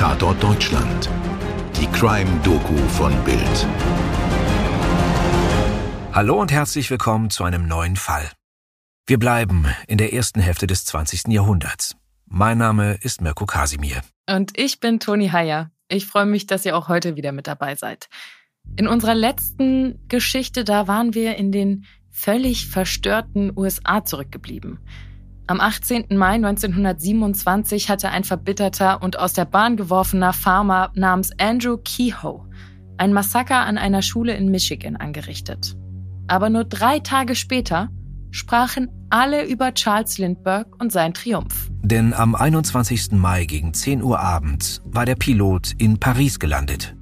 Tatort Deutschland. Die Crime-Doku von Bild. Hallo und herzlich willkommen zu einem neuen Fall. Wir bleiben in der ersten Hälfte des 20. Jahrhunderts. Mein Name ist Mirko Kasimir. Und ich bin Toni Heyer. Ich freue mich, dass ihr auch heute wieder mit dabei seid. In unserer letzten Geschichte, da waren wir in den völlig verstörten USA zurückgeblieben. Am 18. Mai 1927 hatte ein verbitterter und aus der Bahn geworfener Farmer namens Andrew Kehoe ein Massaker an einer Schule in Michigan angerichtet. Aber nur drei Tage später sprachen alle über Charles Lindbergh und seinen Triumph. Denn am 21. Mai gegen 10 Uhr abends war der Pilot in Paris gelandet.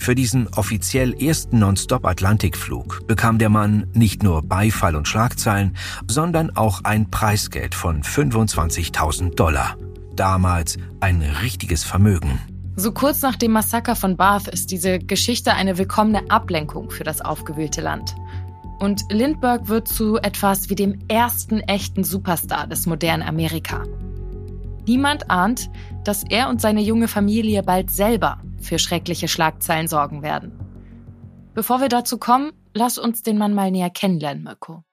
Für diesen offiziell ersten Non-Stop-Atlantikflug bekam der Mann nicht nur Beifall und Schlagzeilen, sondern auch ein Preisgeld von 25.000 Dollar. Damals ein richtiges Vermögen. So kurz nach dem Massaker von Bath ist diese Geschichte eine willkommene Ablenkung für das aufgewühlte Land. Und Lindbergh wird zu etwas wie dem ersten echten Superstar des modernen Amerika. Niemand ahnt, dass er und seine junge Familie bald selber für schreckliche Schlagzeilen sorgen werden. Bevor wir dazu kommen, lass uns den Mann mal näher kennenlernen, Mirko.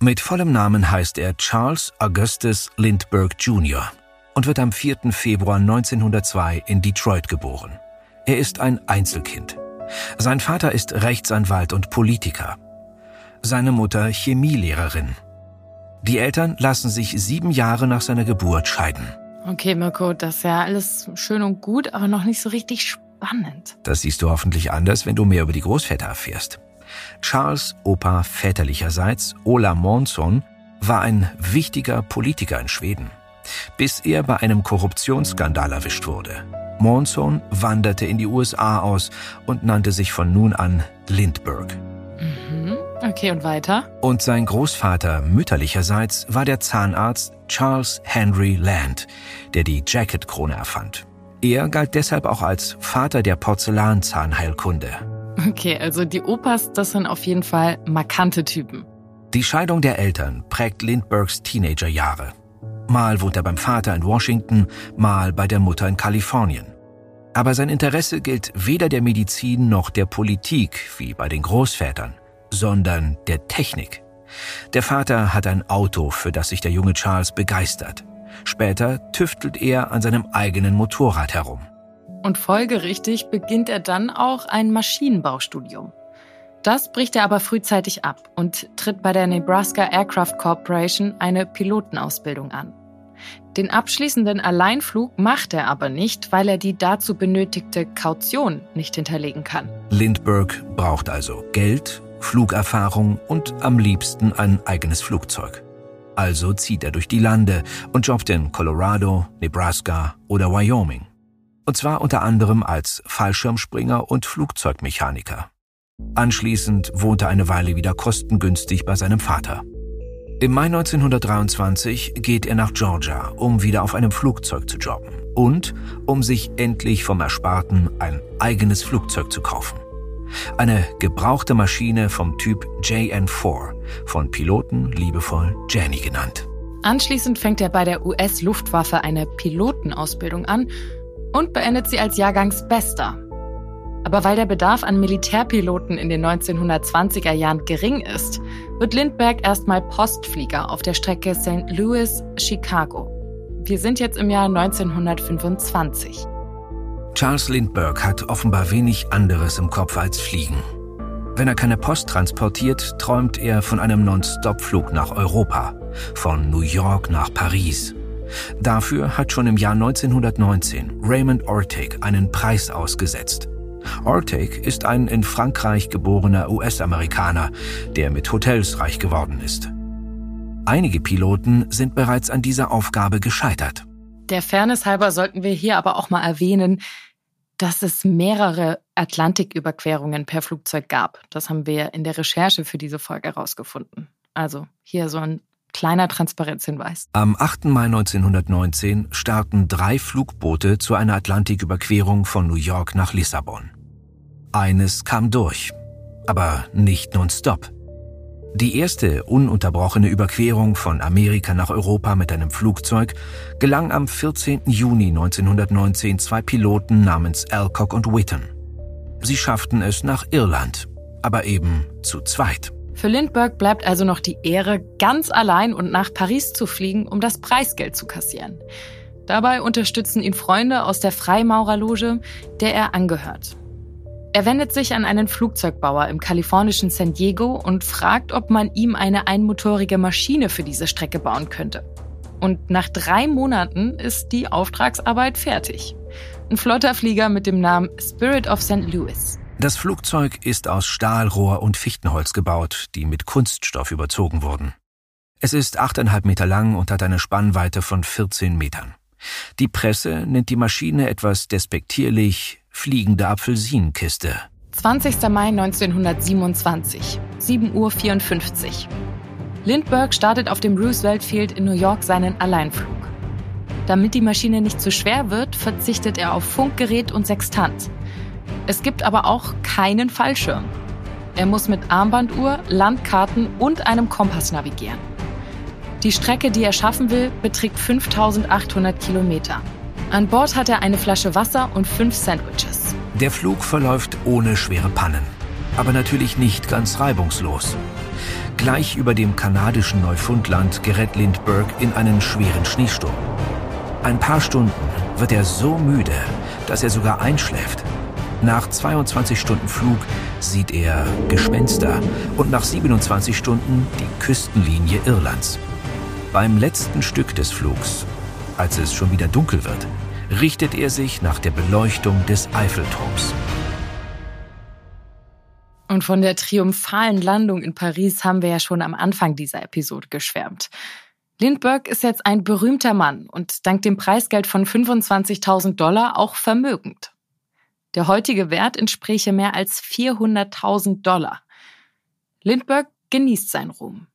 Mit vollem Namen heißt er Charles Augustus Lindbergh Jr. und wird am 4. Februar 1902 in Detroit geboren. Er ist ein Einzelkind. Sein Vater ist Rechtsanwalt und Politiker. Seine Mutter Chemielehrerin. Die Eltern lassen sich sieben Jahre nach seiner Geburt scheiden. Okay, Mirko, das ist ja alles schön und gut, aber noch nicht so richtig spannend. Das siehst du hoffentlich anders, wenn du mehr über die Großväter erfährst. Charles Opa väterlicherseits, Ola Månsson, war ein wichtiger Politiker in Schweden, bis er bei einem Korruptionsskandal erwischt wurde. Månsson wanderte in die USA aus und nannte sich von nun an Lindbergh. Okay, und weiter? Und sein Großvater mütterlicherseits war der Zahnarzt Charles Henry Land, der die Jacket-Krone erfand. Er galt deshalb auch als Vater der Porzellanzahnheilkunde. Okay, also die Opas, das sind auf jeden Fall markante Typen. Die Scheidung der Eltern prägt Lindberghs Teenagerjahre. Mal wohnt er beim Vater in Washington, mal bei der Mutter in Kalifornien. Aber sein Interesse gilt weder der Medizin noch der Politik wie bei den Großvätern sondern der Technik. Der Vater hat ein Auto, für das sich der junge Charles begeistert. Später tüftelt er an seinem eigenen Motorrad herum. Und folgerichtig beginnt er dann auch ein Maschinenbaustudium. Das bricht er aber frühzeitig ab und tritt bei der Nebraska Aircraft Corporation eine Pilotenausbildung an. Den abschließenden Alleinflug macht er aber nicht, weil er die dazu benötigte Kaution nicht hinterlegen kann. Lindbergh braucht also Geld Flugerfahrung und am liebsten ein eigenes Flugzeug. Also zieht er durch die Lande und jobbt in Colorado, Nebraska oder Wyoming. Und zwar unter anderem als Fallschirmspringer und Flugzeugmechaniker. Anschließend wohnt er eine Weile wieder kostengünstig bei seinem Vater. Im Mai 1923 geht er nach Georgia, um wieder auf einem Flugzeug zu jobben und um sich endlich vom Ersparten ein eigenes Flugzeug zu kaufen. Eine gebrauchte Maschine vom Typ JN4, von Piloten liebevoll Jenny genannt. Anschließend fängt er bei der US-Luftwaffe eine Pilotenausbildung an und beendet sie als Jahrgangsbester. Aber weil der Bedarf an Militärpiloten in den 1920er Jahren gering ist, wird Lindbergh erstmal Postflieger auf der Strecke St. Louis-Chicago. Wir sind jetzt im Jahr 1925. Charles Lindbergh hat offenbar wenig anderes im Kopf als Fliegen. Wenn er keine Post transportiert, träumt er von einem Non-Stop-Flug nach Europa, von New York nach Paris. Dafür hat schon im Jahr 1919 Raymond Ortig einen Preis ausgesetzt. Ortig ist ein in Frankreich geborener US-Amerikaner, der mit Hotels reich geworden ist. Einige Piloten sind bereits an dieser Aufgabe gescheitert. Der Fairness halber sollten wir hier aber auch mal erwähnen, dass es mehrere Atlantiküberquerungen per Flugzeug gab. Das haben wir in der Recherche für diese Folge herausgefunden. Also hier so ein kleiner Transparenzhinweis. Am 8. Mai 1919 starten drei Flugboote zu einer Atlantiküberquerung von New York nach Lissabon. Eines kam durch, aber nicht nonstop. Die erste ununterbrochene Überquerung von Amerika nach Europa mit einem Flugzeug gelang am 14. Juni 1919 zwei Piloten namens Alcock und Whitten. Sie schafften es nach Irland, aber eben zu zweit. Für Lindbergh bleibt also noch die Ehre, ganz allein und nach Paris zu fliegen, um das Preisgeld zu kassieren. Dabei unterstützen ihn Freunde aus der Freimaurerloge, der er angehört. Er wendet sich an einen Flugzeugbauer im kalifornischen San Diego und fragt, ob man ihm eine einmotorige Maschine für diese Strecke bauen könnte. Und nach drei Monaten ist die Auftragsarbeit fertig. Ein flotter Flieger mit dem Namen Spirit of St. Louis. Das Flugzeug ist aus Stahlrohr und Fichtenholz gebaut, die mit Kunststoff überzogen wurden. Es ist achteinhalb Meter lang und hat eine Spannweite von 14 Metern. Die Presse nennt die Maschine etwas despektierlich fliegende Apfelsinenkiste. 20. Mai 1927, 7.54 Uhr. Lindbergh startet auf dem Roosevelt Field in New York seinen Alleinflug. Damit die Maschine nicht zu schwer wird, verzichtet er auf Funkgerät und Sextant. Es gibt aber auch keinen Fallschirm. Er muss mit Armbanduhr, Landkarten und einem Kompass navigieren. Die Strecke, die er schaffen will, beträgt 5800 Kilometer. An Bord hat er eine Flasche Wasser und fünf Sandwiches. Der Flug verläuft ohne schwere Pannen, aber natürlich nicht ganz reibungslos. Gleich über dem kanadischen Neufundland gerät Lindbergh in einen schweren Schneesturm. Ein paar Stunden wird er so müde, dass er sogar einschläft. Nach 22 Stunden Flug sieht er Gespenster und nach 27 Stunden die Küstenlinie Irlands. Beim letzten Stück des Flugs, als es schon wieder dunkel wird, richtet er sich nach der Beleuchtung des Eiffelturms. Und von der triumphalen Landung in Paris haben wir ja schon am Anfang dieser Episode geschwärmt. Lindbergh ist jetzt ein berühmter Mann und dank dem Preisgeld von 25.000 Dollar auch vermögend. Der heutige Wert entspräche mehr als 400.000 Dollar. Lindbergh genießt seinen Ruhm.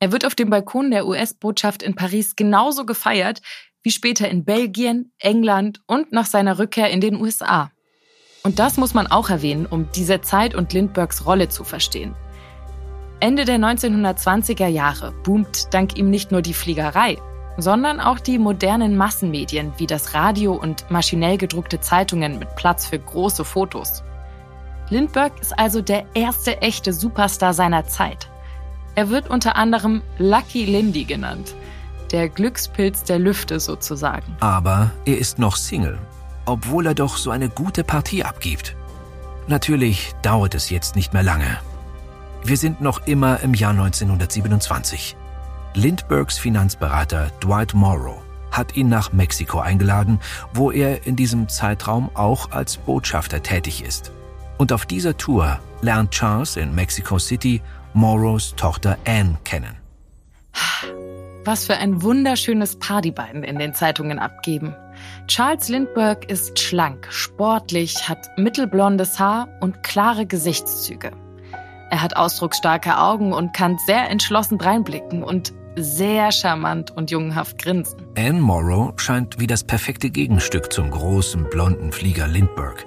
Er wird auf dem Balkon der US-Botschaft in Paris genauso gefeiert wie später in Belgien, England und nach seiner Rückkehr in den USA. Und das muss man auch erwähnen, um diese Zeit und Lindberghs Rolle zu verstehen. Ende der 1920er Jahre boomt dank ihm nicht nur die Fliegerei, sondern auch die modernen Massenmedien wie das Radio und maschinell gedruckte Zeitungen mit Platz für große Fotos. Lindbergh ist also der erste echte Superstar seiner Zeit. Er wird unter anderem Lucky Lindy genannt – der Glückspilz der Lüfte sozusagen. Aber er ist noch Single, obwohl er doch so eine gute Partie abgibt. Natürlich dauert es jetzt nicht mehr lange. Wir sind noch immer im Jahr 1927. Lindberghs Finanzberater Dwight Morrow hat ihn nach Mexiko eingeladen, wo er in diesem Zeitraum auch als Botschafter tätig ist. Und auf dieser Tour lernt Charles in Mexico City Morrows Tochter Anne kennen. Was für ein wunderschönes Paar die beiden in den Zeitungen abgeben. Charles Lindbergh ist schlank, sportlich, hat mittelblondes Haar und klare Gesichtszüge. Er hat ausdrucksstarke Augen und kann sehr entschlossen dreinblicken und sehr charmant und jungenhaft grinsen. Anne Morrow scheint wie das perfekte Gegenstück zum großen blonden Flieger Lindbergh.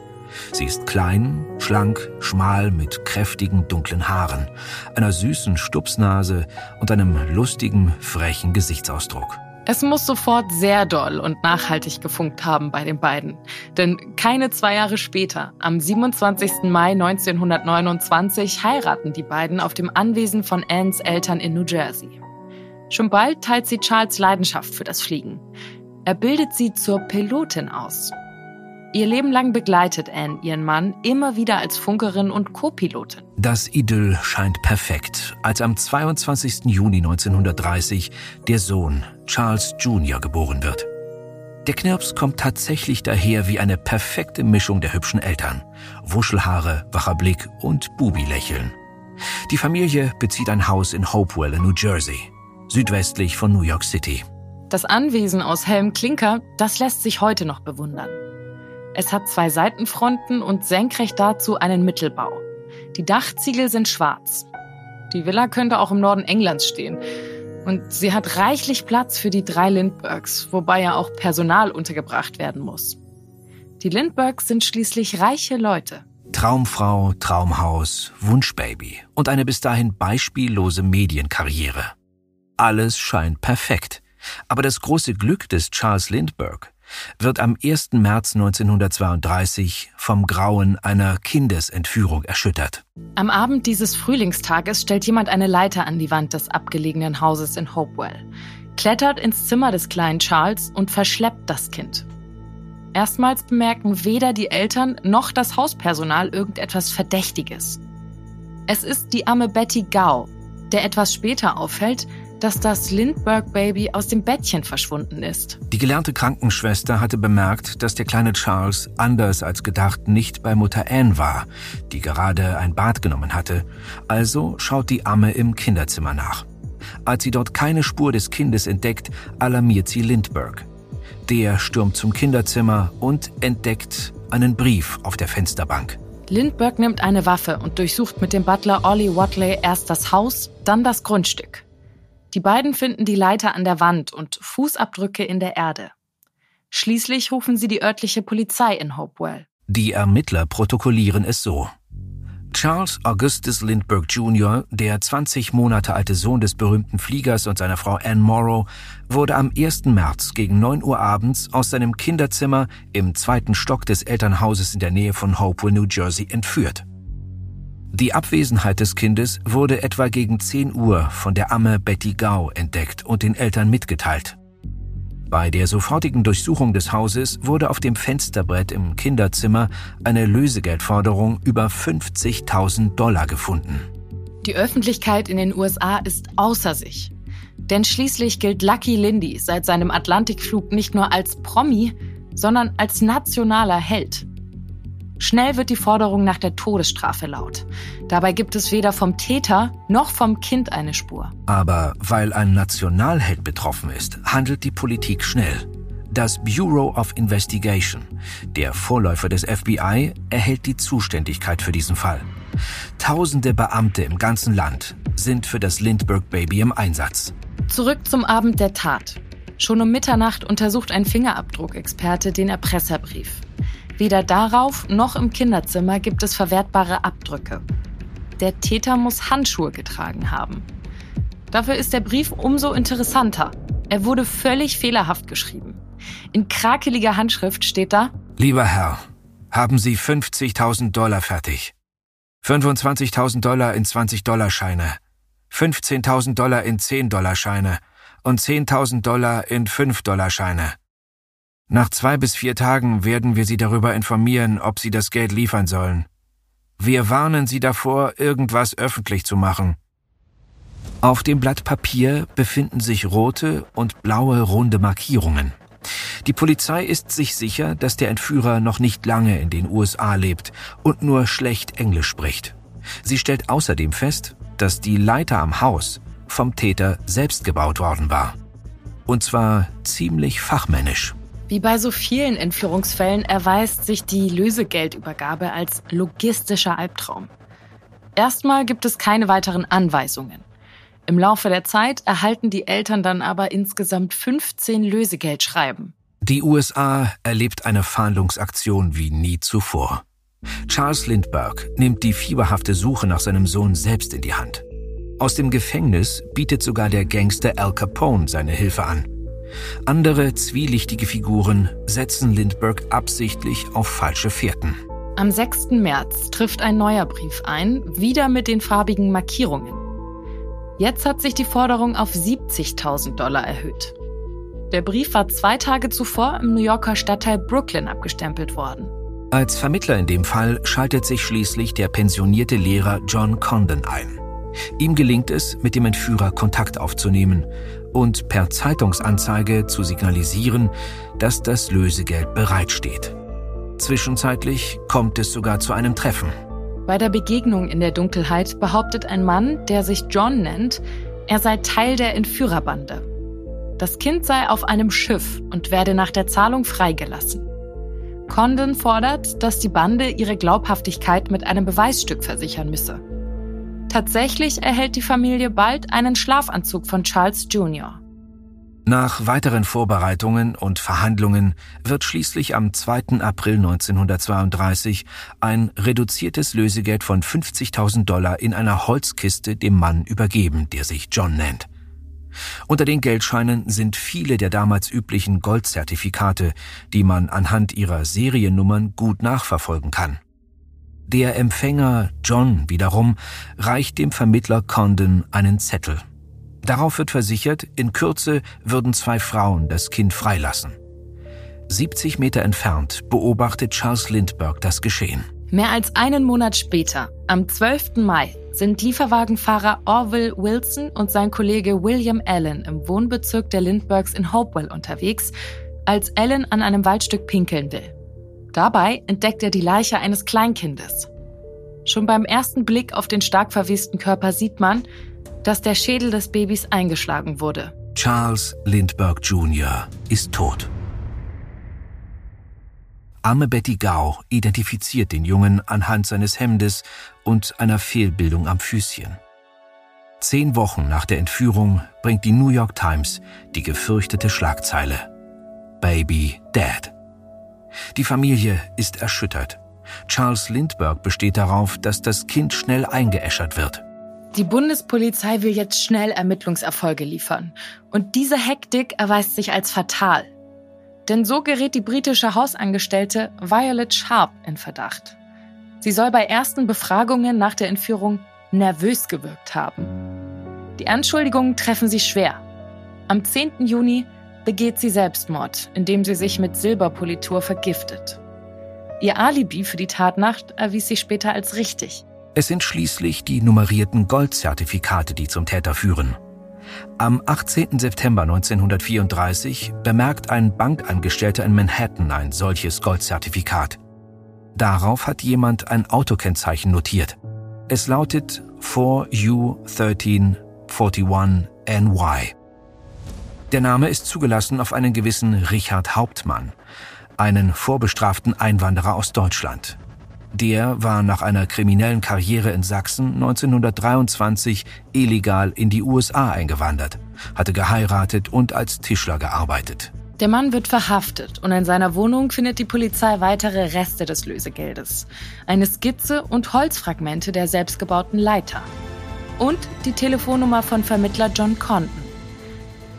Sie ist klein, schlank, schmal mit kräftigen dunklen Haaren, einer süßen Stupsnase und einem lustigen, frechen Gesichtsausdruck. Es muss sofort sehr doll und nachhaltig gefunkt haben bei den beiden. Denn keine zwei Jahre später, am 27. Mai 1929, heiraten die beiden auf dem Anwesen von Annes Eltern in New Jersey. Schon bald teilt sie Charles Leidenschaft für das Fliegen. Er bildet sie zur Pilotin aus. Ihr Leben lang begleitet Anne ihren Mann immer wieder als Funkerin und Co-Pilotin. Das Idyll scheint perfekt, als am 22. Juni 1930 der Sohn Charles Jr. geboren wird. Der Knirps kommt tatsächlich daher wie eine perfekte Mischung der hübschen Eltern. Wuschelhaare, wacher Blick und Bubi-Lächeln. Die Familie bezieht ein Haus in Hopewell in New Jersey, südwestlich von New York City. Das Anwesen aus Helm Klinker, das lässt sich heute noch bewundern. Es hat zwei Seitenfronten und senkrecht dazu einen Mittelbau. Die Dachziegel sind schwarz. Die Villa könnte auch im Norden Englands stehen. Und sie hat reichlich Platz für die drei Lindberghs, wobei ja auch Personal untergebracht werden muss. Die Lindberghs sind schließlich reiche Leute. Traumfrau, Traumhaus, Wunschbaby und eine bis dahin beispiellose Medienkarriere. Alles scheint perfekt. Aber das große Glück des Charles Lindbergh wird am 1. März 1932 vom Grauen einer Kindesentführung erschüttert. Am Abend dieses Frühlingstages stellt jemand eine Leiter an die Wand des abgelegenen Hauses in Hopewell, klettert ins Zimmer des kleinen Charles und verschleppt das Kind. Erstmals bemerken weder die Eltern noch das Hauspersonal irgendetwas Verdächtiges. Es ist die arme Betty Gau, der etwas später auffällt, dass das Lindbergh-Baby aus dem Bettchen verschwunden ist. Die gelernte Krankenschwester hatte bemerkt, dass der kleine Charles anders als gedacht nicht bei Mutter Anne war, die gerade ein Bad genommen hatte. Also schaut die Amme im Kinderzimmer nach. Als sie dort keine Spur des Kindes entdeckt, alarmiert sie Lindbergh. Der stürmt zum Kinderzimmer und entdeckt einen Brief auf der Fensterbank. Lindbergh nimmt eine Waffe und durchsucht mit dem Butler Ollie Watley erst das Haus, dann das Grundstück. Die beiden finden die Leiter an der Wand und Fußabdrücke in der Erde. Schließlich rufen sie die örtliche Polizei in Hopewell. Die Ermittler protokollieren es so. Charles Augustus Lindbergh Jr., der 20 Monate alte Sohn des berühmten Fliegers und seiner Frau Anne Morrow, wurde am 1. März gegen 9 Uhr abends aus seinem Kinderzimmer im zweiten Stock des Elternhauses in der Nähe von Hopewell, New Jersey, entführt. Die Abwesenheit des Kindes wurde etwa gegen 10 Uhr von der Amme Betty Gau entdeckt und den Eltern mitgeteilt. Bei der sofortigen Durchsuchung des Hauses wurde auf dem Fensterbrett im Kinderzimmer eine Lösegeldforderung über 50.000 Dollar gefunden. Die Öffentlichkeit in den USA ist außer sich. Denn schließlich gilt Lucky Lindy seit seinem Atlantikflug nicht nur als Promi, sondern als nationaler Held. Schnell wird die Forderung nach der Todesstrafe laut. Dabei gibt es weder vom Täter noch vom Kind eine Spur. Aber weil ein Nationalheld betroffen ist, handelt die Politik schnell. Das Bureau of Investigation, der Vorläufer des FBI, erhält die Zuständigkeit für diesen Fall. Tausende Beamte im ganzen Land sind für das Lindbergh-Baby im Einsatz. Zurück zum Abend der Tat. Schon um Mitternacht untersucht ein Fingerabdruckexperte den Erpresserbrief. Weder darauf noch im Kinderzimmer gibt es verwertbare Abdrücke. Der Täter muss Handschuhe getragen haben. Dafür ist der Brief umso interessanter. Er wurde völlig fehlerhaft geschrieben. In krakeliger Handschrift steht da Lieber Herr, haben Sie 50.000 Dollar fertig. 25.000 Dollar in 20-Dollar-Scheine, 15.000 Dollar in 10-Dollar-Scheine und 10.000 Dollar in 5-Dollar-Scheine. Nach zwei bis vier Tagen werden wir Sie darüber informieren, ob Sie das Geld liefern sollen. Wir warnen Sie davor, irgendwas öffentlich zu machen. Auf dem Blatt Papier befinden sich rote und blaue runde Markierungen. Die Polizei ist sich sicher, dass der Entführer noch nicht lange in den USA lebt und nur schlecht Englisch spricht. Sie stellt außerdem fest, dass die Leiter am Haus vom Täter selbst gebaut worden war. Und zwar ziemlich fachmännisch. Wie bei so vielen Entführungsfällen erweist sich die Lösegeldübergabe als logistischer Albtraum. Erstmal gibt es keine weiteren Anweisungen. Im Laufe der Zeit erhalten die Eltern dann aber insgesamt 15 Lösegeldschreiben. Die USA erlebt eine Fahndungsaktion wie nie zuvor. Charles Lindbergh nimmt die fieberhafte Suche nach seinem Sohn selbst in die Hand. Aus dem Gefängnis bietet sogar der Gangster Al Capone seine Hilfe an. Andere zwielichtige Figuren setzen Lindbergh absichtlich auf falsche Fährten. Am 6. März trifft ein neuer Brief ein, wieder mit den farbigen Markierungen. Jetzt hat sich die Forderung auf 70.000 Dollar erhöht. Der Brief war zwei Tage zuvor im New Yorker Stadtteil Brooklyn abgestempelt worden. Als Vermittler in dem Fall schaltet sich schließlich der pensionierte Lehrer John Condon ein. Ihm gelingt es, mit dem Entführer Kontakt aufzunehmen und per Zeitungsanzeige zu signalisieren, dass das Lösegeld bereitsteht. Zwischenzeitlich kommt es sogar zu einem Treffen. Bei der Begegnung in der Dunkelheit behauptet ein Mann, der sich John nennt, er sei Teil der Entführerbande. Das Kind sei auf einem Schiff und werde nach der Zahlung freigelassen. Condon fordert, dass die Bande ihre Glaubhaftigkeit mit einem Beweisstück versichern müsse. Tatsächlich erhält die Familie bald einen Schlafanzug von Charles Jr. Nach weiteren Vorbereitungen und Verhandlungen wird schließlich am 2. April 1932 ein reduziertes Lösegeld von 50.000 Dollar in einer Holzkiste dem Mann übergeben, der sich John nennt. Unter den Geldscheinen sind viele der damals üblichen Goldzertifikate, die man anhand ihrer Seriennummern gut nachverfolgen kann. Der Empfänger John wiederum reicht dem Vermittler Condon einen Zettel. Darauf wird versichert, in Kürze würden zwei Frauen das Kind freilassen. 70 Meter entfernt beobachtet Charles Lindbergh das Geschehen. Mehr als einen Monat später, am 12. Mai, sind Lieferwagenfahrer Orville Wilson und sein Kollege William Allen im Wohnbezirk der Lindberghs in Hopewell unterwegs, als Allen an einem Waldstück pinkeln will. Dabei entdeckt er die Leiche eines Kleinkindes. Schon beim ersten Blick auf den stark verwesten Körper sieht man, dass der Schädel des Babys eingeschlagen wurde. Charles Lindbergh Jr. ist tot. Arme Betty Gau identifiziert den Jungen anhand seines Hemdes und einer Fehlbildung am Füßchen. Zehn Wochen nach der Entführung bringt die New York Times die gefürchtete Schlagzeile Baby Dead. Die Familie ist erschüttert. Charles Lindbergh besteht darauf, dass das Kind schnell eingeäschert wird. Die Bundespolizei will jetzt schnell Ermittlungserfolge liefern. Und diese Hektik erweist sich als fatal. Denn so gerät die britische Hausangestellte Violet Sharp in Verdacht. Sie soll bei ersten Befragungen nach der Entführung nervös gewirkt haben. Die Anschuldigungen treffen sie schwer. Am 10. Juni begeht sie Selbstmord, indem sie sich mit Silberpolitur vergiftet. Ihr Alibi für die Tatnacht erwies sich später als richtig. Es sind schließlich die nummerierten Goldzertifikate, die zum Täter führen. Am 18. September 1934 bemerkt ein Bankangestellter in Manhattan ein solches Goldzertifikat. Darauf hat jemand ein Autokennzeichen notiert. Es lautet 4U1341NY. Der Name ist zugelassen auf einen gewissen Richard Hauptmann, einen vorbestraften Einwanderer aus Deutschland. Der war nach einer kriminellen Karriere in Sachsen 1923 illegal in die USA eingewandert, hatte geheiratet und als Tischler gearbeitet. Der Mann wird verhaftet und in seiner Wohnung findet die Polizei weitere Reste des Lösegeldes. Eine Skizze und Holzfragmente der selbstgebauten Leiter. Und die Telefonnummer von Vermittler John Condon.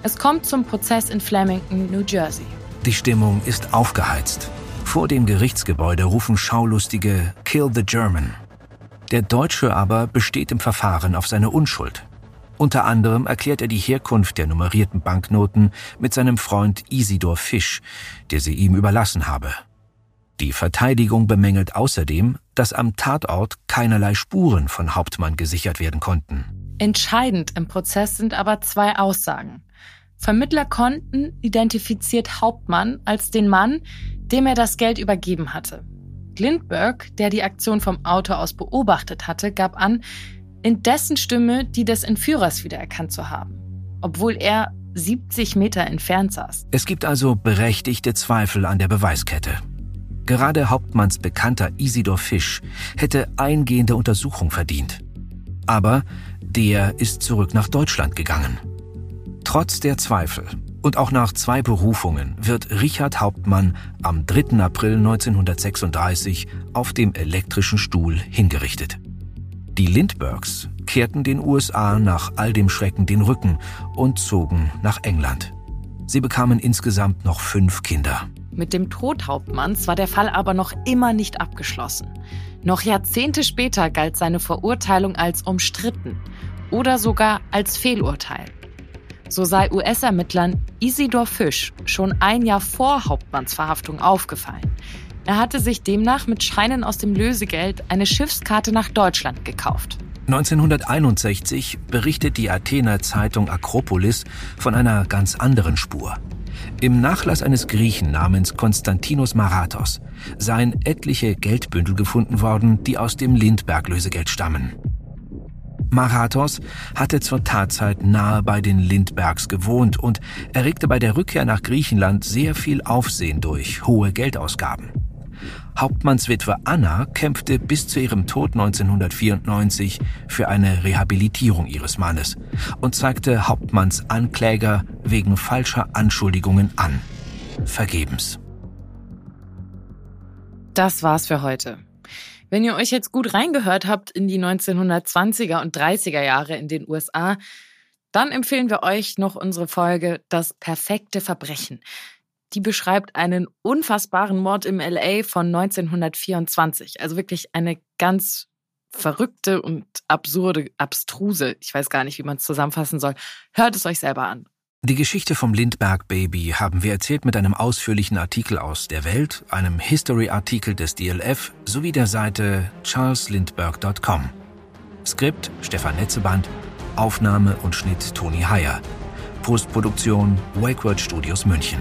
Es kommt zum Prozess in Flemington, New Jersey. Die Stimmung ist aufgeheizt. Vor dem Gerichtsgebäude rufen Schaulustige Kill the German. Der Deutsche aber besteht im Verfahren auf seine Unschuld. Unter anderem erklärt er die Herkunft der nummerierten Banknoten mit seinem Freund Isidor Fisch, der sie ihm überlassen habe. Die Verteidigung bemängelt außerdem, dass am Tatort keinerlei Spuren von Hauptmann gesichert werden konnten. Entscheidend im Prozess sind aber zwei Aussagen. Vermittler konnten identifiziert Hauptmann als den Mann, dem er das Geld übergeben hatte. Lindbergh, der die Aktion vom Auto aus beobachtet hatte, gab an, in dessen Stimme die des Entführers wiedererkannt zu haben, obwohl er 70 Meter entfernt saß. Es gibt also berechtigte Zweifel an der Beweiskette. Gerade Hauptmanns Bekannter Isidor Fisch hätte eingehende Untersuchung verdient. Aber der ist zurück nach Deutschland gegangen. Trotz der Zweifel und auch nach zwei Berufungen wird Richard Hauptmann am 3. April 1936 auf dem elektrischen Stuhl hingerichtet. Die Lindberghs kehrten den USA nach all dem Schrecken den Rücken und zogen nach England. Sie bekamen insgesamt noch fünf Kinder. Mit dem Tod Hauptmanns war der Fall aber noch immer nicht abgeschlossen. Noch Jahrzehnte später galt seine Verurteilung als umstritten oder sogar als Fehlurteil. So sei US-Ermittlern Isidor Fisch schon ein Jahr vor Hauptmanns Verhaftung aufgefallen. Er hatte sich demnach mit Scheinen aus dem Lösegeld eine Schiffskarte nach Deutschland gekauft. 1961 berichtet die Athener Zeitung Akropolis von einer ganz anderen Spur. Im Nachlass eines Griechen namens Konstantinos Marathos seien etliche Geldbündel gefunden worden, die aus dem Lindbergh-Lösegeld stammen. Marathos hatte zur Tatzeit nahe bei den Lindbergs gewohnt und erregte bei der Rückkehr nach Griechenland sehr viel Aufsehen durch hohe Geldausgaben. Hauptmannswitwe Anna kämpfte bis zu ihrem Tod 1994 für eine Rehabilitierung ihres Mannes und zeigte Hauptmanns Ankläger wegen falscher Anschuldigungen an. Vergebens. Das war's für heute. Wenn ihr euch jetzt gut reingehört habt in die 1920er und 30er Jahre in den USA, dann empfehlen wir euch noch unsere Folge Das perfekte Verbrechen. Die beschreibt einen unfassbaren Mord im LA von 1924. Also wirklich eine ganz verrückte und absurde, abstruse, ich weiß gar nicht, wie man es zusammenfassen soll. Hört es euch selber an. Die Geschichte vom Lindbergh Baby haben wir erzählt mit einem ausführlichen Artikel aus der Welt, einem History-Artikel des DLF sowie der Seite charleslindbergh.com. Skript Stefan Netzeband, Aufnahme und Schnitt Toni Heyer. Postproduktion Wakeword Studios München.